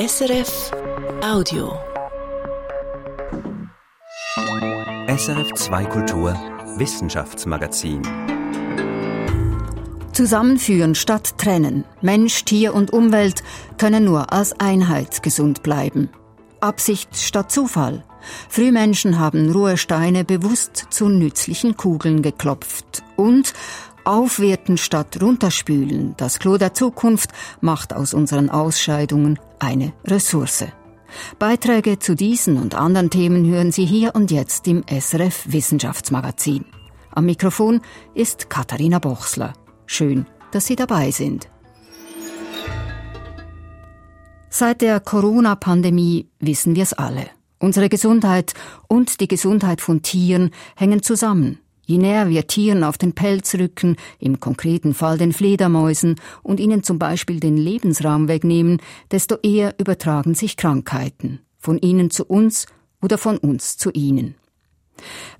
SRF Audio. SRF 2 Kultur Wissenschaftsmagazin. Zusammenführen statt trennen. Mensch, Tier und Umwelt können nur als Einheit gesund bleiben. Absicht statt Zufall. Frühmenschen haben rohe Steine bewusst zu nützlichen Kugeln geklopft. Und Aufwerten statt runterspülen. Das Klo der Zukunft macht aus unseren Ausscheidungen eine Ressource. Beiträge zu diesen und anderen Themen hören Sie hier und jetzt im SRF Wissenschaftsmagazin. Am Mikrofon ist Katharina Bochsler. Schön, dass Sie dabei sind. Seit der Corona-Pandemie wissen wir es alle. Unsere Gesundheit und die Gesundheit von Tieren hängen zusammen. Je näher wir Tieren auf den Pelz rücken, im konkreten Fall den Fledermäusen, und ihnen zum Beispiel den Lebensraum wegnehmen, desto eher übertragen sich Krankheiten. Von ihnen zu uns oder von uns zu ihnen.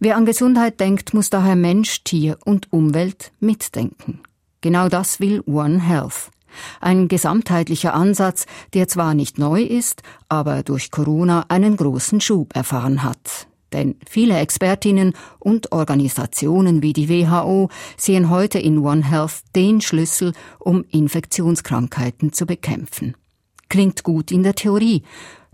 Wer an Gesundheit denkt, muss daher Mensch, Tier und Umwelt mitdenken. Genau das will One Health. Ein gesamtheitlicher Ansatz, der zwar nicht neu ist, aber durch Corona einen großen Schub erfahren hat. Denn viele Expertinnen und Organisationen wie die WHO sehen heute in One Health den Schlüssel, um Infektionskrankheiten zu bekämpfen. Klingt gut in der Theorie,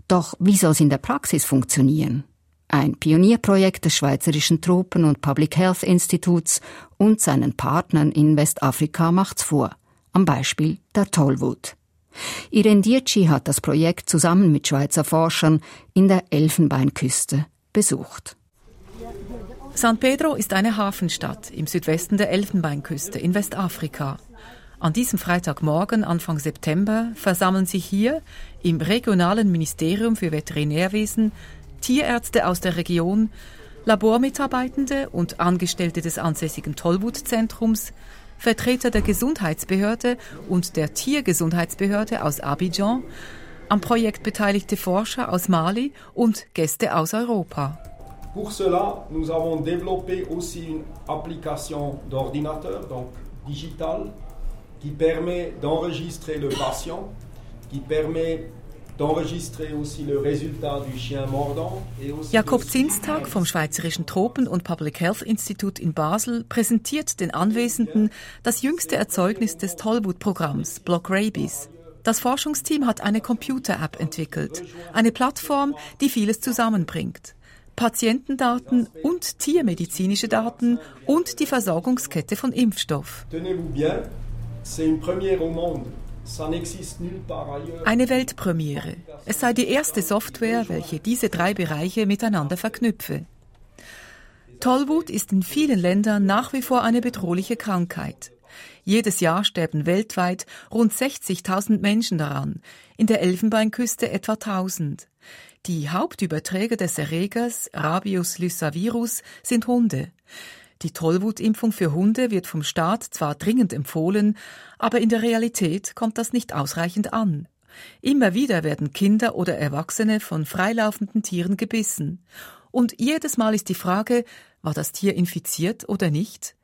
doch wie soll es in der Praxis funktionieren? Ein Pionierprojekt des Schweizerischen Tropen- und Public Health Instituts und seinen Partnern in Westafrika macht's vor. Am Beispiel der Tollwut. Irene Dietschi hat das Projekt zusammen mit Schweizer Forschern in der Elfenbeinküste besucht. San Pedro ist eine Hafenstadt im Südwesten der Elfenbeinküste in Westafrika. An diesem Freitagmorgen, Anfang September, versammeln sich hier im regionalen Ministerium für Veterinärwesen Tierärzte aus der Region, Labormitarbeitende und Angestellte des ansässigen Tollwutzentrums, Vertreter der Gesundheitsbehörde und der Tiergesundheitsbehörde aus Abidjan am Projekt beteiligte Forscher aus Mali und Gäste aus Europa. Pour cela, nous avons développé aussi une application d'ordinateur, donc digitale, qui permet d'enregistrer le patient, qui permet Jakob Zinstag vom Schweizerischen Tropen- und Public Health Institute in Basel präsentiert den Anwesenden das jüngste Erzeugnis des Tollwut-Programms Block Rabies. Das Forschungsteam hat eine Computer-App entwickelt, eine Plattform, die vieles zusammenbringt. Patientendaten und tiermedizinische Daten und die Versorgungskette von Impfstoff. Eine Weltpremiere. Es sei die erste Software, welche diese drei Bereiche miteinander verknüpfe. Tollwut ist in vielen Ländern nach wie vor eine bedrohliche Krankheit. Jedes Jahr sterben weltweit rund 60.000 Menschen daran, in der Elfenbeinküste etwa 1000. Die Hauptüberträger des Erregers Rabius lyssavirus sind Hunde. Die Tollwutimpfung für Hunde wird vom Staat zwar dringend empfohlen, aber in der Realität kommt das nicht ausreichend an. Immer wieder werden Kinder oder Erwachsene von freilaufenden Tieren gebissen. Und jedes Mal ist die Frage, war das Tier infiziert oder nicht?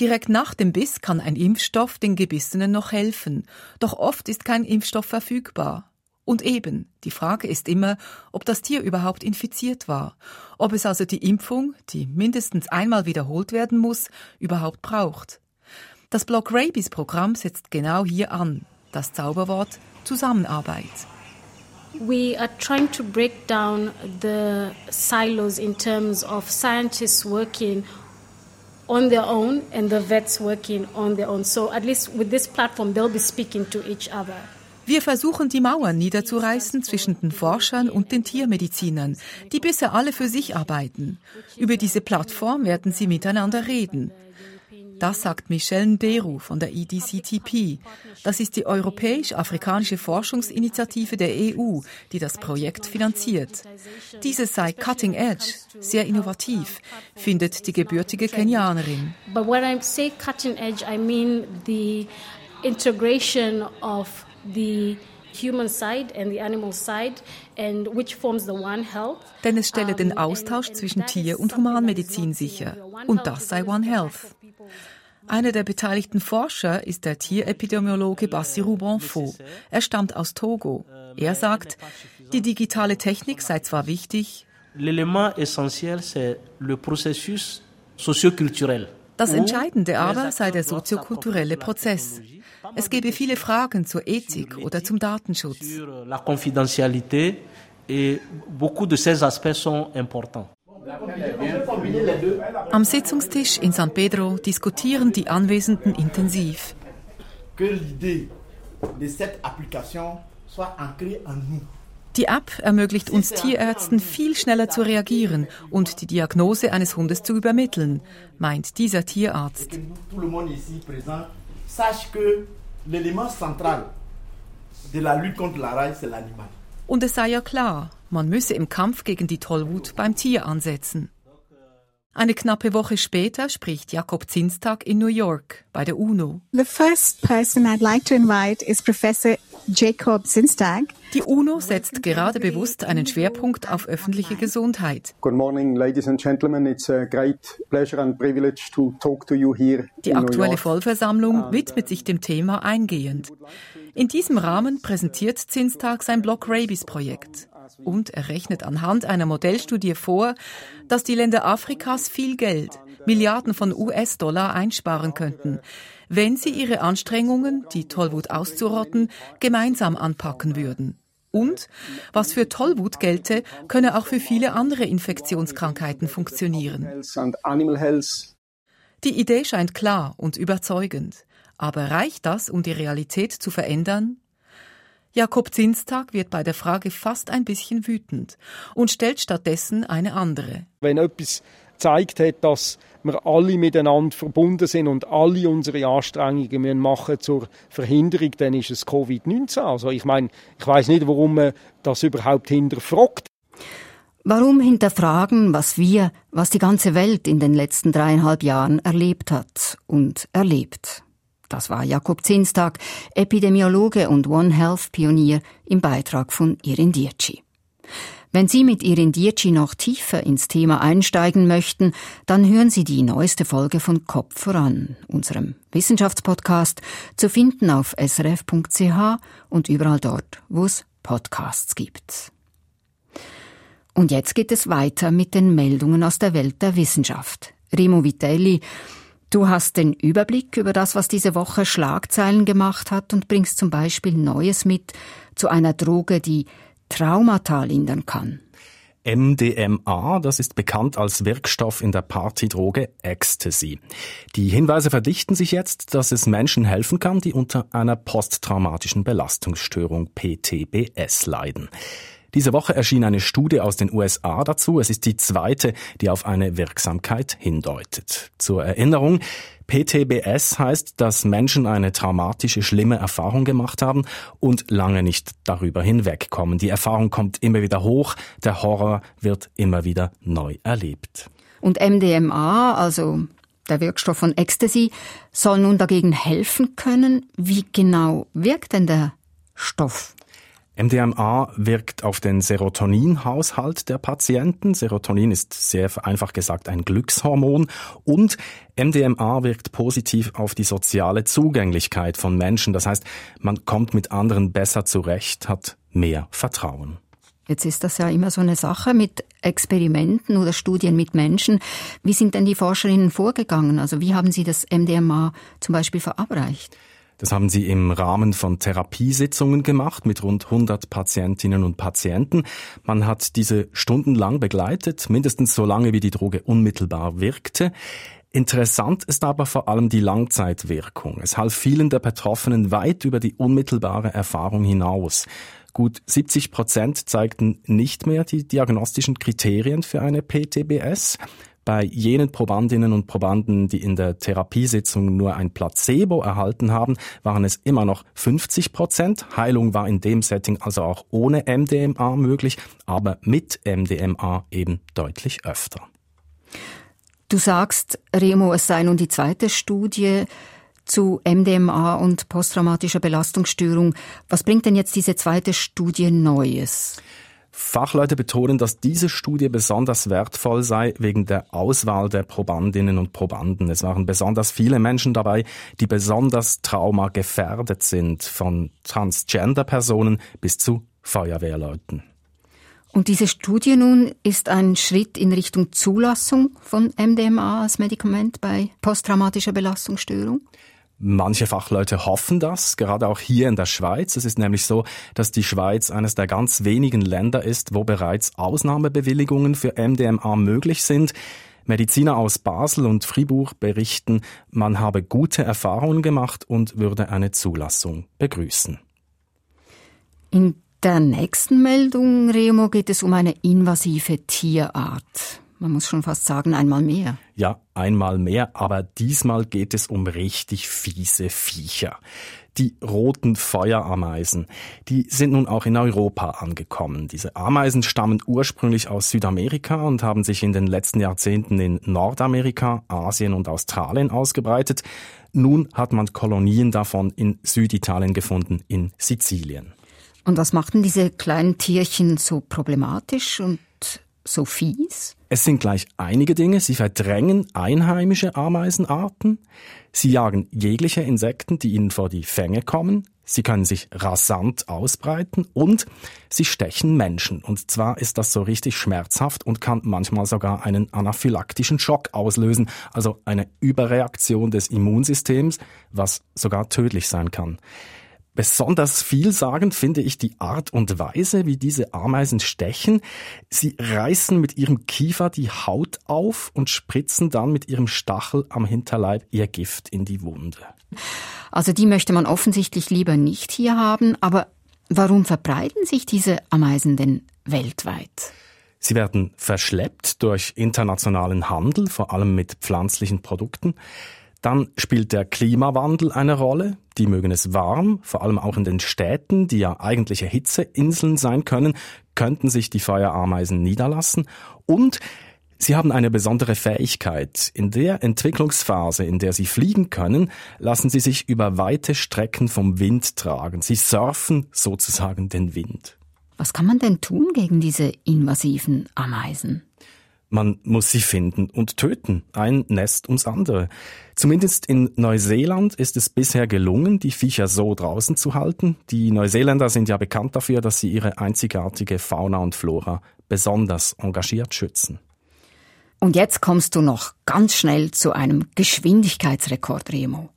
Direkt nach dem Biss kann ein Impfstoff den Gebissenen noch helfen, doch oft ist kein Impfstoff verfügbar. Und eben, die Frage ist immer, ob das Tier überhaupt infiziert war, ob es also die Impfung, die mindestens einmal wiederholt werden muss, überhaupt braucht. Das Block Rabies Programm setzt genau hier an, das Zauberwort Zusammenarbeit. We are trying to break down the silos in terms of scientists working on their own and the vets working on their own. So at least with this platform, they'll be speaking to each other. Wir versuchen die Mauern niederzureißen zwischen den Forschern und den Tiermedizinern, die bisher alle für sich arbeiten. Über diese Plattform werden sie miteinander reden. Das sagt Michelle Nderu von der EDCTP. Das ist die Europäisch-Afrikanische Forschungsinitiative der EU, die das Projekt finanziert. Dieses sei cutting edge, sehr innovativ, findet die gebürtige Kenianerin. But when I say cutting edge, I mean the integration of the human side and the animal side and which forms the One Health. Denn es stelle den Austausch zwischen Tier- und Humanmedizin sicher. Und das sei One Health. Einer der beteiligten Forscher ist der Tierepidemiologe Bassirou Bonfo. Er stammt aus Togo. Er sagt, die digitale Technik sei zwar wichtig, das Entscheidende aber sei der soziokulturelle Prozess. Es gebe viele Fragen zur Ethik oder zum Datenschutz. Am Sitzungstisch in San Pedro diskutieren die Anwesenden intensiv. Die App ermöglicht uns Tierärzten viel schneller zu reagieren und die Diagnose eines Hundes zu übermitteln, meint dieser Tierarzt. Sache que l'élément central de la lutte contre la raille, c'est l'animal. Und es sei ja klar, man müsse im Kampf gegen die Tollwut beim Tier ansetzen. Eine knappe Woche später spricht Jakob Zinstag in New York bei der UNO. The first person I'd like to invite is Professor Jacob Zinstag. Die UNO setzt gerade bewusst einen Schwerpunkt auf öffentliche Gesundheit. Good morning, ladies and gentlemen. It's a great pleasure and privilege to talk to you here Die aktuelle. Vollversammlung widmet sich dem Thema eingehend. In diesem Rahmen präsentiert Zinstag sein Block Rabies Projekt. Und er rechnet anhand einer Modellstudie vor, dass die Länder Afrikas viel Geld, Milliarden von US-Dollar einsparen könnten, wenn sie ihre Anstrengungen, die Tollwut auszurotten, gemeinsam anpacken würden. Und, was für Tollwut gelte, könne auch für viele andere Infektionskrankheiten funktionieren. Die Idee scheint klar und überzeugend. Aber reicht das, um die Realität zu verändern? Jakob Zinstag wird bei der Frage fast ein bisschen wütend und stellt stattdessen eine andere. Wenn etwas gezeigt hat, dass wir alle miteinander verbunden sind und alle unsere Anstrengungen müssen machen zur Verhinderung, dann ist es Covid-19. Also ich meine, ich weiß nicht, warum man das überhaupt hinterfragt. Warum hinterfragen, was wir, was die ganze Welt in den letzten dreieinhalb Jahren erlebt hat und erlebt? Das war Jakob Zinstag, Epidemiologe und One Health Pionier im Beitrag von Irin Dietschi. Wenn Sie mit Irin Dietschi noch tiefer ins Thema einsteigen möchten, dann hören Sie die neueste Folge von Kopf voran, unserem Wissenschaftspodcast, zu finden auf srf.ch und überall dort, wo es Podcasts gibt. Und jetzt geht es weiter mit den Meldungen aus der Welt der Wissenschaft. Remo Vitelli, du hast den Überblick über das, was diese Woche Schlagzeilen gemacht hat und bringst zum Beispiel Neues mit zu einer Droge, die Traumata lindern kann. MDMA, das ist bekannt als Wirkstoff in der Partydroge Ecstasy. Die Hinweise verdichten sich jetzt, dass es Menschen helfen kann, die unter einer posttraumatischen Belastungsstörung PTBS leiden. Diese Woche erschien eine Studie aus den USA dazu. Es ist die zweite, die auf eine Wirksamkeit hindeutet. Zur Erinnerung, PTBS heißt, dass Menschen eine traumatische, schlimme Erfahrung gemacht haben und lange nicht darüber hinwegkommen. Die Erfahrung kommt immer wieder hoch, der Horror wird immer wieder neu erlebt. Und MDMA, also der Wirkstoff von Ecstasy, soll nun dagegen helfen können. Wie genau wirkt denn der Stoff? MDMA wirkt auf den Serotoninhaushalt der Patienten. Serotonin ist sehr vereinfacht gesagt ein Glückshormon und MDMA wirkt positiv auf die soziale Zugänglichkeit von Menschen. Das heißt, man kommt mit anderen besser zurecht, hat mehr Vertrauen. Jetzt ist das ja immer so eine Sache mit Experimenten oder Studien mit Menschen. Wie sind denn die Forscherinnen vorgegangen? Also wie haben sie das MDMA zum Beispiel verabreicht? Das haben sie im Rahmen von Therapiesitzungen gemacht mit rund 100 Patientinnen und Patienten. Man hat diese stundenlang begleitet, mindestens so lange wie die Droge unmittelbar wirkte. Interessant ist aber vor allem die Langzeitwirkung. Es half vielen der Betroffenen weit über die unmittelbare Erfahrung hinaus. Gut 70 Prozent zeigten nicht mehr die diagnostischen Kriterien für eine PTBS. Bei jenen Probandinnen und Probanden, die in der Therapiesitzung nur ein Placebo erhalten haben, waren es immer noch 50 Prozent. Heilung war in dem Setting also auch ohne MDMA möglich, aber mit MDMA eben deutlich öfter. Du sagst, Remo, es sei nun die zweite Studie zu MDMA und posttraumatischer Belastungsstörung. Was bringt denn jetzt diese zweite Studie Neues? Fachleute betonen, dass diese Studie besonders wertvoll sei wegen der Auswahl der Probandinnen und Probanden. Es waren besonders viele Menschen dabei, die besonders traumagefährdet sind, von Transgender-Personen bis zu Feuerwehrleuten. Und diese Studie nun ist ein Schritt in Richtung Zulassung von MDMA als Medikament bei posttraumatischer Belastungsstörung? Manche Fachleute hoffen das, gerade auch hier in der Schweiz. Es ist nämlich so, dass die Schweiz eines der ganz wenigen Länder ist, wo bereits Ausnahmebewilligungen für MDMA möglich sind. Mediziner aus Basel und Fribourg berichten, man habe gute Erfahrungen gemacht und würde eine Zulassung begrüßen. In der nächsten Meldung, Remo, geht es um eine invasive Tierart. Man muss schon fast sagen, einmal mehr. Ja, einmal mehr, aber diesmal geht es um richtig fiese Viecher. Die roten Feuerameisen, die sind nun auch in Europa angekommen. Diese Ameisen stammen ursprünglich aus Südamerika und haben sich in den letzten Jahrzehnten in Nordamerika, Asien und Australien ausgebreitet. Nun hat man Kolonien davon in Süditalien gefunden, in Sizilien. Und was machten diese kleinen Tierchen so problematisch und so fies? Es sind gleich einige Dinge. Sie verdrängen einheimische Ameisenarten. Sie jagen jegliche Insekten, die ihnen vor die Fänge kommen. Sie können sich rasant ausbreiten und sie stechen Menschen. Und zwar ist das so richtig schmerzhaft und kann manchmal sogar einen anaphylaktischen Schock auslösen, also eine Überreaktion des Immunsystems, was sogar tödlich sein kann. Besonders vielsagend finde ich die Art und Weise, wie diese Ameisen stechen. Sie reißen mit ihrem Kiefer die Haut auf und spritzen dann mit ihrem Stachel am Hinterleib ihr Gift in die Wunde. Also die möchte man offensichtlich lieber nicht hier haben, aber warum verbreiten sich diese Ameisen denn weltweit? Sie werden verschleppt durch internationalen Handel, vor allem mit pflanzlichen Produkten. Dann spielt der Klimawandel eine Rolle. Die mögen es warm, vor allem auch in den Städten, die ja eigentliche Hitzeinseln sein können, könnten sich die Feuerameisen niederlassen. Und Sie haben eine besondere Fähigkeit. In der Entwicklungsphase, in der sie fliegen können, lassen sie sich über weite Strecken vom Wind tragen. Sie surfen sozusagen den Wind. Was kann man denn tun gegen diese invasiven Ameisen? Man muss sie finden und töten, ein Nest ums andere. Zumindest in Neuseeland ist es bisher gelungen, die Viecher so draußen zu halten. Die Neuseeländer sind ja bekannt dafür, dass sie ihre einzigartige Fauna und Flora besonders engagiert schützen. Und jetzt kommst du noch ganz schnell zu einem Geschwindigkeitsrekord, Remo.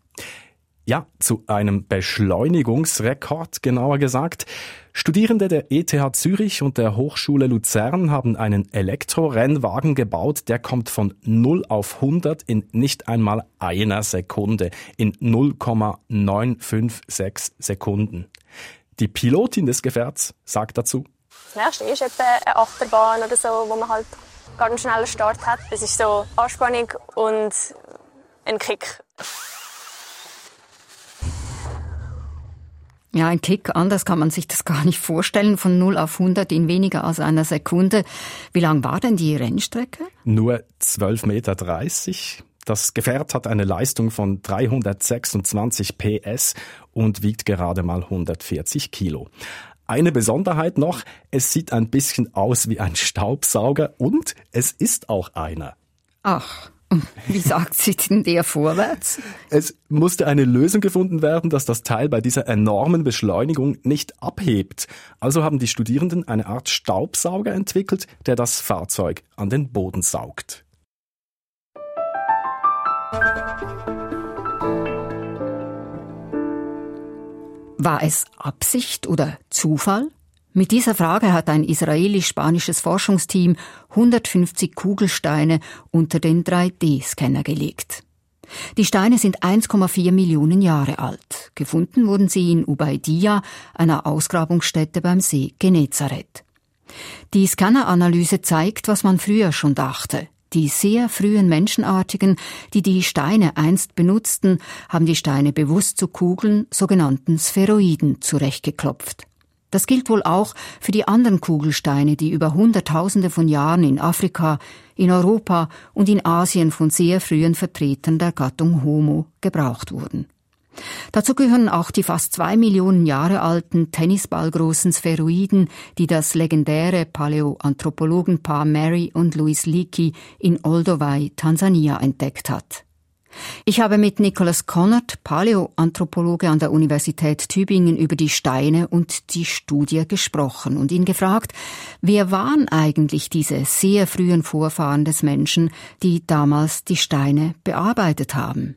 Ja, zu einem Beschleunigungsrekord, genauer gesagt. Studierende der ETH Zürich und der Hochschule Luzern haben einen Elektrorennwagen gebaut, der kommt von 0 auf 100 in nicht einmal einer Sekunde, in 0,956 Sekunden. Die Pilotin des Gefährts sagt dazu, das nächste ist etwa eine Achterbahn oder so, wo man halt ganz schnellen Start hat. Es ist so Anspannung und ein Kick. Ja, ein Kick, anders kann man sich das gar nicht vorstellen, von 0 auf 100 in weniger als einer Sekunde. Wie lang war denn die Rennstrecke? Nur 12,30 Meter. Das Gefährt hat eine Leistung von 326 PS und wiegt gerade mal 140 Kilo. Eine Besonderheit noch, es sieht ein bisschen aus wie ein Staubsauger und es ist auch einer. Ach. Wie sagt sie denn der vorwärts? Es musste eine Lösung gefunden werden, dass das Teil bei dieser enormen Beschleunigung nicht abhebt. Also haben die Studierenden eine Art Staubsauger entwickelt, der das Fahrzeug an den Boden saugt. War es Absicht oder Zufall? Mit dieser Frage hat ein israelisch-spanisches Forschungsteam 150 Kugelsteine unter den 3D-Scanner gelegt. Die Steine sind 1,4 Millionen Jahre alt. Gefunden wurden sie in Ubaidia, einer Ausgrabungsstätte beim See Genezareth. Die Scanneranalyse zeigt, was man früher schon dachte. Die sehr frühen Menschenartigen, die die Steine einst benutzten, haben die Steine bewusst zu Kugeln, sogenannten Spheroiden, zurechtgeklopft. Das gilt wohl auch für die anderen Kugelsteine, die über Hunderttausende von Jahren in Afrika, in Europa und in Asien von sehr frühen Vertretern der Gattung Homo gebraucht wurden. Dazu gehören auch die fast zwei Millionen Jahre alten tennisballgroßen Spheroiden, die das legendäre Paläoanthropologenpaar Mary und Louis Leakey in Olduvai, Tansania, entdeckt hat. Ich habe mit Nicholas Connert, Paläoanthropologe an der Universität Tübingen, über die Steine und die Studie gesprochen und ihn gefragt, wer waren eigentlich diese sehr frühen Vorfahren des Menschen, die damals die Steine bearbeitet haben?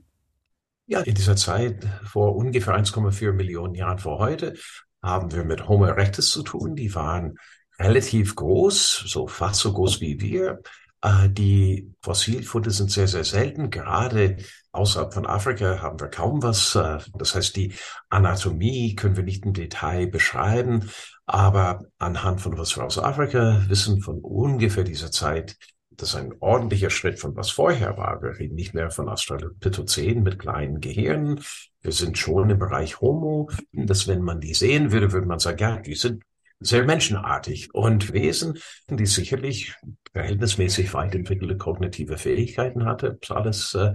Ja, in dieser Zeit vor ungefähr 1,4 Millionen Jahren vor heute haben wir mit Homo erectus zu tun. Die waren relativ groß, so fast so groß wie wir. Äh, die Fossilfunde sind sehr, sehr selten. Gerade außerhalb von Afrika haben wir kaum was. Äh, das heißt, die Anatomie können wir nicht im Detail beschreiben. Aber anhand von was wir aus Afrika wissen, von ungefähr dieser Zeit, das ist ein ordentlicher Schritt von was vorher war. Wir reden nicht mehr von Australopithecinen mit kleinen Gehirnen. Wir sind schon im Bereich Homo, dass wenn man die sehen würde, würde man sagen, ja, die sind sehr menschenartig und Wesen, die sicherlich verhältnismäßig weit entwickelte kognitive Fähigkeiten hatte. Ist alles äh,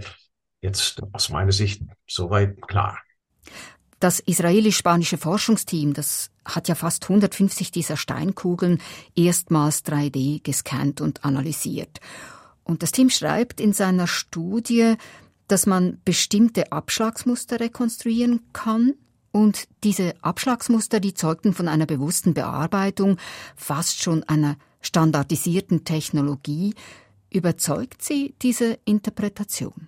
jetzt aus meiner Sicht soweit klar. Das israelisch-spanische Forschungsteam, das hat ja fast 150 dieser Steinkugeln erstmals 3D gescannt und analysiert. Und das Team schreibt in seiner Studie, dass man bestimmte Abschlagsmuster rekonstruieren kann, und diese Abschlagsmuster, die zeugten von einer bewussten Bearbeitung, fast schon einer standardisierten Technologie. Überzeugt Sie diese Interpretation?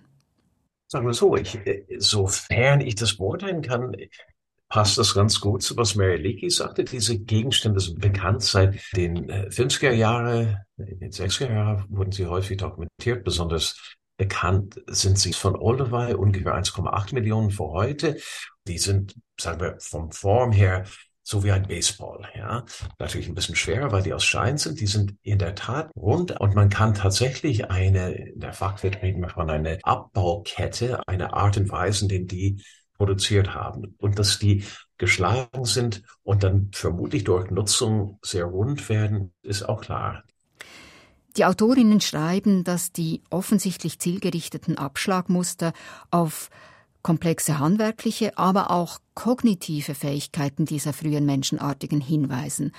Sagen wir so, ich, sofern ich das beurteilen kann, passt das ganz gut zu was Mary Leakey sagte. Diese Gegenstände sind bekannt seit den 50er äh, Jahren, in den 60er Jahren wurden sie häufig dokumentiert, besonders bekannt sind sie von Olduvai, ungefähr 1,8 Millionen vor heute. Die sind, sagen wir, vom Form her so wie ein Baseball, ja. Natürlich ein bisschen schwerer, weil die aus Stein sind. Die sind in der Tat rund und man kann tatsächlich eine, in der Fachwelt reden wir von einer Abbaukette, eine Art und Weise, in denen die produziert haben. Und dass die geschlagen sind und dann vermutlich durch Nutzung sehr rund werden, ist auch klar. Die Autorinnen schreiben, dass die offensichtlich zielgerichteten Abschlagmuster auf komplexe handwerkliche, aber auch kognitive Fähigkeiten dieser frühen Menschenartigen hinweisen.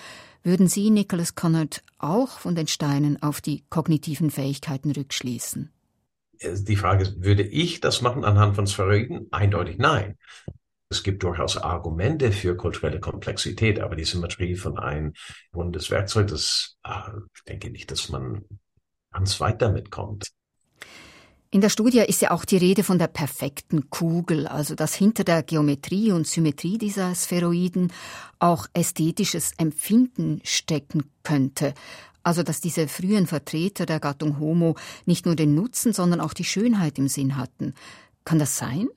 Würden Sie, Nicholas Connard, auch von den Steinen auf die kognitiven Fähigkeiten rückschließen? Die Frage ist, würde ich das machen anhand von Spheroiden? Eindeutig nein. Es gibt durchaus Argumente für kulturelle Komplexität, aber die Symmetrie von einem rundes Werkzeug, das äh, ich denke nicht, dass man ganz weit damit kommt. In der Studie ist ja auch die Rede von der perfekten Kugel, also dass hinter der Geometrie und Symmetrie dieser Spheroiden auch ästhetisches Empfinden stecken könnte. Also dass diese frühen Vertreter der Gattung Homo nicht nur den Nutzen, sondern auch die Schönheit im Sinn hatten. Kann das sein?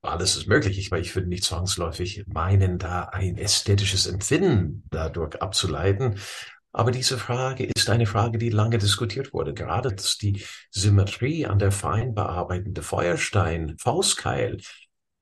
alles ist möglich. Ich, ich würde nicht zwangsläufig meinen, da ein ästhetisches Empfinden dadurch abzuleiten. Aber diese Frage ist eine Frage, die lange diskutiert wurde. Gerade, dass die Symmetrie an der fein bearbeitende Feuerstein, Faustkeil,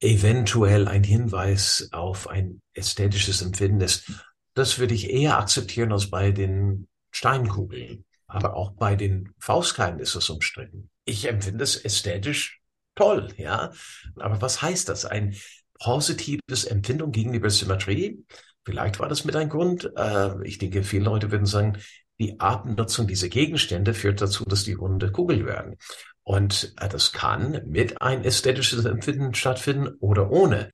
eventuell ein Hinweis auf ein ästhetisches Empfinden ist. Das würde ich eher akzeptieren als bei den Steinkugeln. Aber auch bei den Faustkeilen ist es umstritten. Ich empfinde es ästhetisch toll, ja. Aber was heißt das? Ein positives Empfindung gegenüber Symmetrie? Vielleicht war das mit ein Grund. Äh, ich denke, viele Leute würden sagen, die Abnutzung dieser Gegenstände führt dazu, dass die runde Kugel werden. Und äh, das kann mit ein ästhetisches Empfinden stattfinden oder ohne.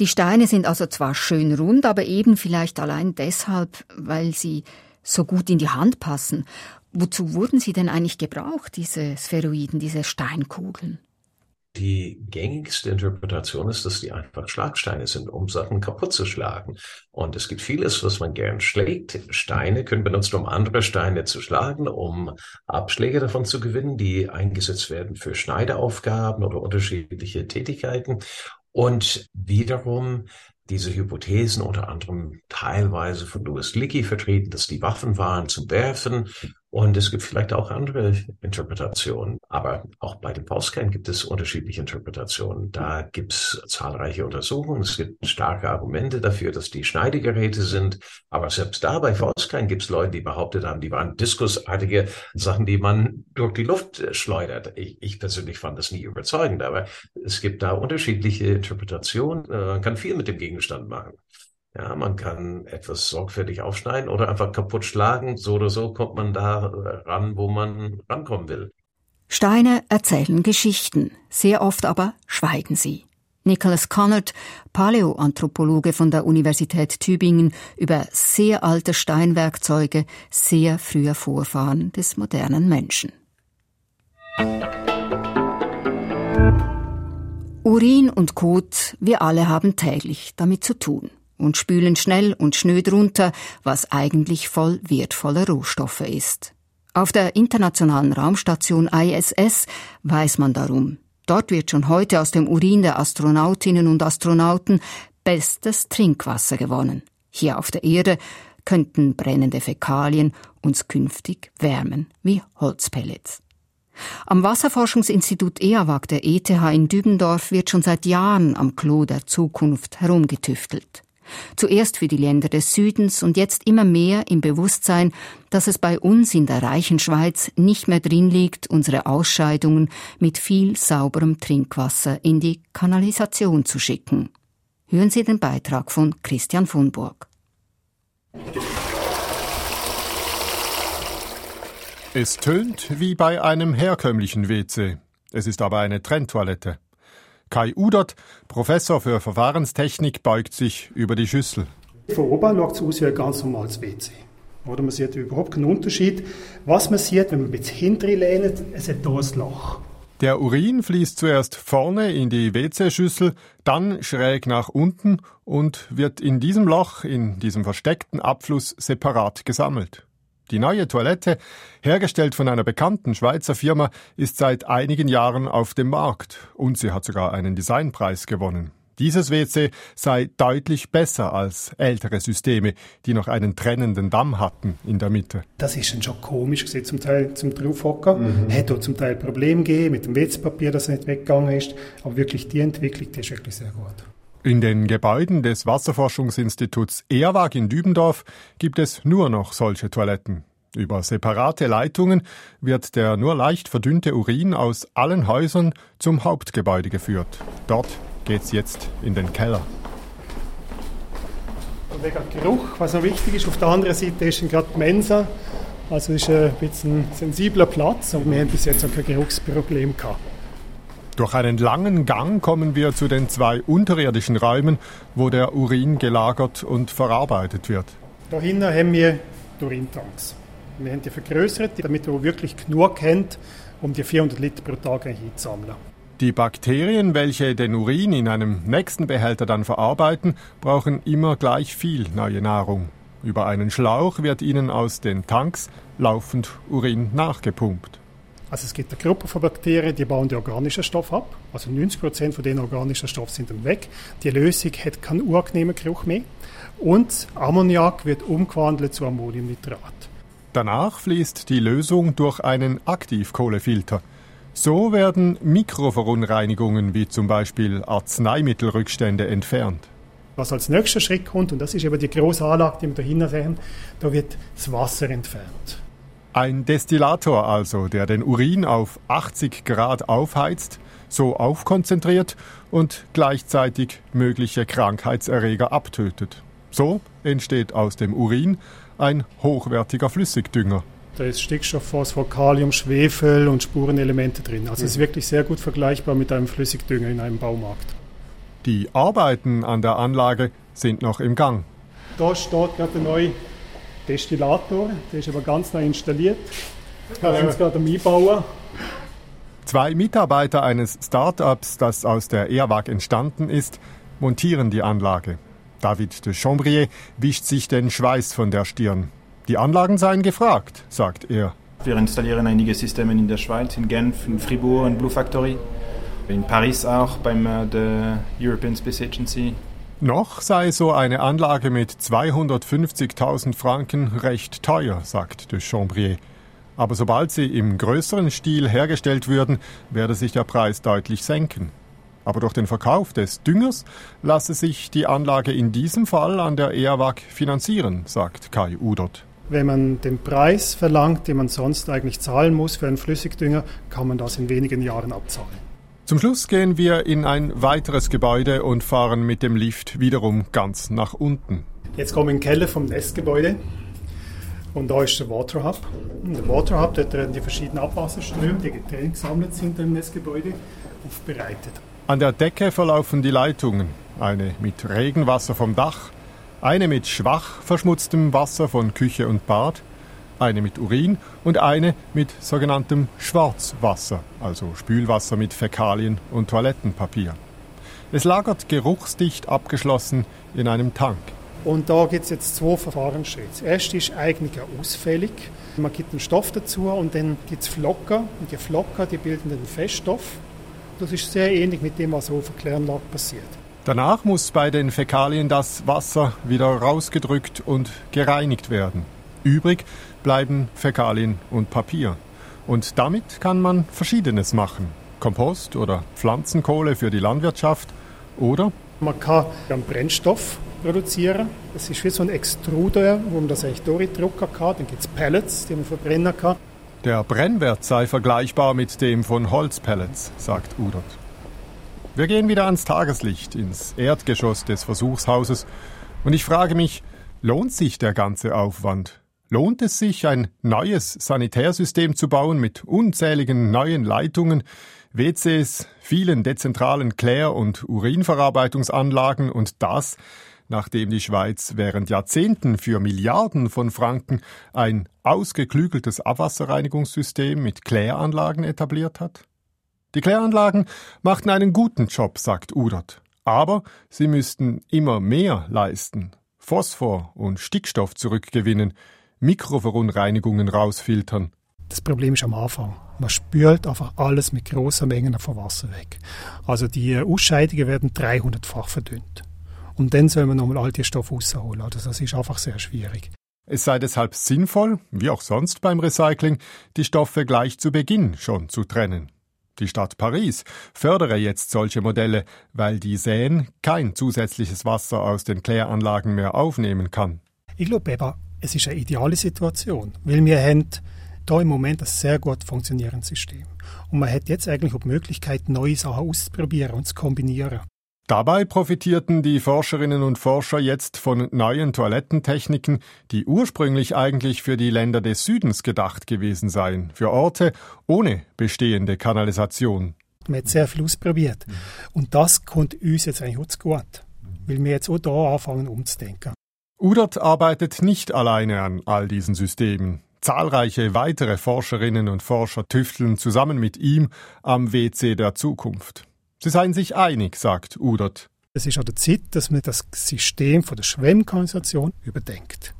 Die Steine sind also zwar schön rund, aber eben vielleicht allein deshalb, weil sie so gut in die Hand passen. Wozu wurden sie denn eigentlich gebraucht, diese Spheroiden, diese Steinkugeln? Die gängigste Interpretation ist, dass die einfach Schlagsteine sind, um Sachen kaputt zu schlagen. Und es gibt vieles, was man gern schlägt. Steine können benutzt, um andere Steine zu schlagen, um Abschläge davon zu gewinnen, die eingesetzt werden für Schneideaufgaben oder unterschiedliche Tätigkeiten. Und wiederum diese Hypothesen unter anderem teilweise von Louis Leakey vertreten, dass die Waffen waren zum Werfen und es gibt vielleicht auch andere Interpretationen. Aber auch bei dem Faustkern gibt es unterschiedliche Interpretationen. Da gibt es zahlreiche Untersuchungen. Es gibt starke Argumente dafür, dass die Schneidegeräte sind. Aber selbst da bei Faustkern gibt es Leute, die behauptet haben, die waren diskusartige Sachen, die man durch die Luft schleudert. Ich, ich persönlich fand das nie überzeugend. Aber es gibt da unterschiedliche Interpretationen. Äh, man kann viel mit dem Gegenstand machen. Ja, man kann etwas sorgfältig aufschneiden oder einfach kaputt schlagen. So oder so kommt man da ran, wo man rankommen will. Steine erzählen Geschichten, sehr oft aber schweigen sie. Nicholas Connard, Paläoanthropologe von der Universität Tübingen, über sehr alte Steinwerkzeuge sehr früher Vorfahren des modernen Menschen. Urin und Kot, wir alle haben täglich damit zu tun und spülen schnell und schnöd runter, was eigentlich voll wertvoller Rohstoffe ist. Auf der internationalen Raumstation ISS weiß man darum. Dort wird schon heute aus dem Urin der Astronautinnen und Astronauten bestes Trinkwasser gewonnen. Hier auf der Erde könnten brennende Fäkalien uns künftig wärmen wie Holzpellets. Am Wasserforschungsinstitut EAWAG der ETH in Dübendorf wird schon seit Jahren am Klo der Zukunft herumgetüftelt. Zuerst für die Länder des Südens und jetzt immer mehr im Bewusstsein, dass es bei uns in der reichen Schweiz nicht mehr drin liegt, unsere Ausscheidungen mit viel sauberem Trinkwasser in die Kanalisation zu schicken. Hören Sie den Beitrag von Christian von Burg. Es tönt wie bei einem herkömmlichen WC. Es ist aber eine Trenntoilette. Kai Udert, Professor für Verfahrenstechnik, beugt sich über die Schüssel. Von oben schaut es aus wie ein ganz normales WC. Oder man sieht überhaupt keinen Unterschied. Was man sieht, wenn man ein bisschen hinterher lehnt, es hat hier ein Loch. Der Urin fließt zuerst vorne in die WC-Schüssel, dann schräg nach unten und wird in diesem Loch, in diesem versteckten Abfluss separat gesammelt. Die neue Toilette, hergestellt von einer bekannten Schweizer Firma, ist seit einigen Jahren auf dem Markt und sie hat sogar einen Designpreis gewonnen. Dieses WC sei deutlich besser als ältere Systeme, die noch einen trennenden Damm hatten in der Mitte. Das ist schon komisch gewesen, zum Teil zum draufhocken. Mhm. Hat auch zum Teil Probleme gegeben mit dem WC-Papier, das nicht weggegangen ist. Aber wirklich die Entwicklung, die ist wirklich sehr gut. In den Gebäuden des Wasserforschungsinstituts EAWAG in Dübendorf gibt es nur noch solche Toiletten. Über separate Leitungen wird der nur leicht verdünnte Urin aus allen Häusern zum Hauptgebäude geführt. Dort geht's jetzt in den Keller. Wegen Geruch, was noch wichtig ist, auf der anderen Seite ist gerade die Mensa. Also ist ein bisschen ein sensibler Platz, aber wir haben bis jetzt auch kein Geruchsproblem gehabt. Durch einen langen Gang kommen wir zu den zwei unterirdischen Räumen, wo der Urin gelagert und verarbeitet wird. Da hinten haben wir die Urintanks. Wir haben die vergrößert, damit wir wirklich genug haben, um die 400 Liter pro Tag einzusammeln. Die Bakterien, welche den Urin in einem nächsten Behälter dann verarbeiten, brauchen immer gleich viel neue Nahrung. Über einen Schlauch wird ihnen aus den Tanks laufend Urin nachgepumpt. Also es gibt eine Gruppe von Bakterien, die bauen die organischen Stoffe ab. Also 90 Prozent von den organischen Stoffen sind dann weg. Die Lösung hat keinen unangenehmen Geruch mehr. Und Ammoniak wird umgewandelt zu Ammoniumnitrat. Danach fließt die Lösung durch einen Aktivkohlefilter. So werden Mikroverunreinigungen wie zum Beispiel Arzneimittelrückstände entfernt. Was als nächster Schritt kommt, und das ist eben die große Anlage, die wir da hinten sehen, da wird das Wasser entfernt. Ein Destillator also, der den Urin auf 80 Grad aufheizt, so aufkonzentriert und gleichzeitig mögliche Krankheitserreger abtötet. So entsteht aus dem Urin ein hochwertiger Flüssigdünger. Da ist Stickstoff, Phosphor, Kalium, Schwefel und Spurenelemente drin. Also es ist wirklich sehr gut vergleichbar mit einem Flüssigdünger in einem Baumarkt. Die Arbeiten an der Anlage sind noch im Gang. Da steht gerade der neue Destillator, der ist aber ganz neu installiert. Da sind sie gerade am Einbauen. Zwei Mitarbeiter eines Start-ups, das aus der ERWAG entstanden ist, montieren die Anlage. David de Chambrier wischt sich den Schweiß von der Stirn. Die Anlagen seien gefragt, sagt er. Wir installieren einige Systeme in der Schweiz, in Genf, in Fribourg, in Blue Factory, in Paris auch beim äh, der European Space Agency. Noch sei so eine Anlage mit 250.000 Franken recht teuer, sagt de Chambrier. Aber sobald sie im größeren Stil hergestellt würden, werde sich der Preis deutlich senken. Aber durch den Verkauf des Düngers lasse sich die Anlage in diesem Fall an der EAWAG finanzieren, sagt Kai Udert. Wenn man den Preis verlangt, den man sonst eigentlich zahlen muss für einen Flüssigdünger, kann man das in wenigen Jahren abzahlen. Zum Schluss gehen wir in ein weiteres Gebäude und fahren mit dem Lift wiederum ganz nach unten. Jetzt kommen wir in den Keller vom Nestgebäude. Und da ist der Water Hub. Und der Water Hub, dort werden die verschiedenen Abwasserströme, die getrennt gesammelt sind im Messgebäude, aufbereitet. An der Decke verlaufen die Leitungen. Eine mit Regenwasser vom Dach, eine mit schwach verschmutztem Wasser von Küche und Bad, eine mit Urin und eine mit sogenanntem Schwarzwasser, also Spülwasser mit Fäkalien und Toilettenpapier. Es lagert geruchsdicht abgeschlossen in einem Tank. Und da gibt es jetzt zwei Verfahrensschritte. Das erste ist eigentlich ausfällig. Man gibt einen Stoff dazu und dann gibt es Flocker. Und die Flocker die bilden den Feststoff. Das ist sehr ähnlich mit dem, was auf der Kläranlage passiert. Danach muss bei den Fäkalien das Wasser wieder rausgedrückt und gereinigt werden. Übrig bleiben Fäkalien und Papier. Und damit kann man Verschiedenes machen. Kompost oder Pflanzenkohle für die Landwirtschaft oder man kann einen Brennstoff produzieren. Das ist wie so ein Extruder, wo man das eigentlich durchdrucken kann. Dann gibt es Pellets, die man verbrennen kann. Der Brennwert sei vergleichbar mit dem von Holzpellets, sagt Udert. Wir gehen wieder ans Tageslicht, ins Erdgeschoss des Versuchshauses. Und ich frage mich, lohnt sich der ganze Aufwand? Lohnt es sich, ein neues Sanitärsystem zu bauen mit unzähligen neuen Leitungen, WCs, vielen dezentralen Klär- und Urinverarbeitungsanlagen und das, nachdem die Schweiz während Jahrzehnten für Milliarden von Franken ein ausgeklügeltes Abwasserreinigungssystem mit Kläranlagen etabliert hat? Die Kläranlagen machten einen guten Job, sagt Udert. Aber sie müssten immer mehr leisten. Phosphor und Stickstoff zurückgewinnen, Mikroverunreinigungen rausfiltern. Das Problem ist am Anfang. Man spült einfach alles mit großen Mengen von Wasser weg. Also die Ausscheidungen werden 300-fach verdünnt. Und dann soll man nochmal all die Stoffe rausholen. Also das ist einfach sehr schwierig. Es sei deshalb sinnvoll, wie auch sonst beim Recycling, die Stoffe gleich zu Beginn schon zu trennen. Die Stadt Paris fördere jetzt solche Modelle, weil die Seine kein zusätzliches Wasser aus den Kläranlagen mehr aufnehmen kann. Ich glaube aber, es ist eine ideale Situation, weil wir haben da im Moment ein sehr gut funktionierendes System. Und man hat jetzt eigentlich auch die Möglichkeit, neue Sachen auszuprobieren und zu kombinieren. Dabei profitierten die Forscherinnen und Forscher jetzt von neuen Toilettentechniken, die ursprünglich eigentlich für die Länder des Südens gedacht gewesen seien, für Orte ohne bestehende Kanalisation. Man hat sehr viel ausprobiert. Und das kommt uns jetzt eigentlich auch zu gut, weil wir jetzt auch da anfangen umzudenken. Udert arbeitet nicht alleine an all diesen Systemen. Zahlreiche weitere Forscherinnen und Forscher tüfteln zusammen mit ihm am WC der Zukunft. Sie seien sich einig, sagt Udert. Es ist an der Zeit, dass man das System von der Schwemmkanalisation überdenkt.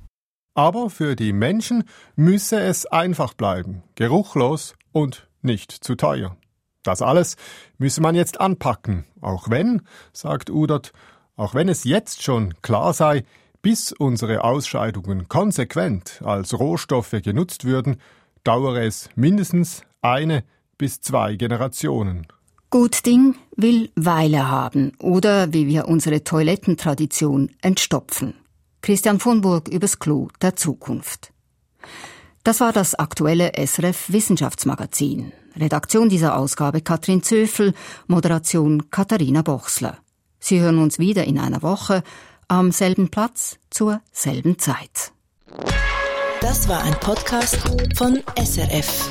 Aber für die Menschen müsse es einfach bleiben, geruchlos und nicht zu teuer. Das alles müsse man jetzt anpacken, auch wenn, sagt Udert, auch wenn es jetzt schon klar sei, bis unsere Ausscheidungen konsequent als Rohstoffe genutzt würden, dauere es mindestens eine bis zwei Generationen. Gut Ding will Weile haben oder wie wir unsere Toilettentradition entstopfen. Christian von Burg übers Klo der Zukunft. Das war das aktuelle SRF Wissenschaftsmagazin. Redaktion dieser Ausgabe Katrin Zöfel, Moderation Katharina Bochsler. Sie hören uns wieder in einer Woche am selben Platz zur selben Zeit. Das war ein Podcast von SRF.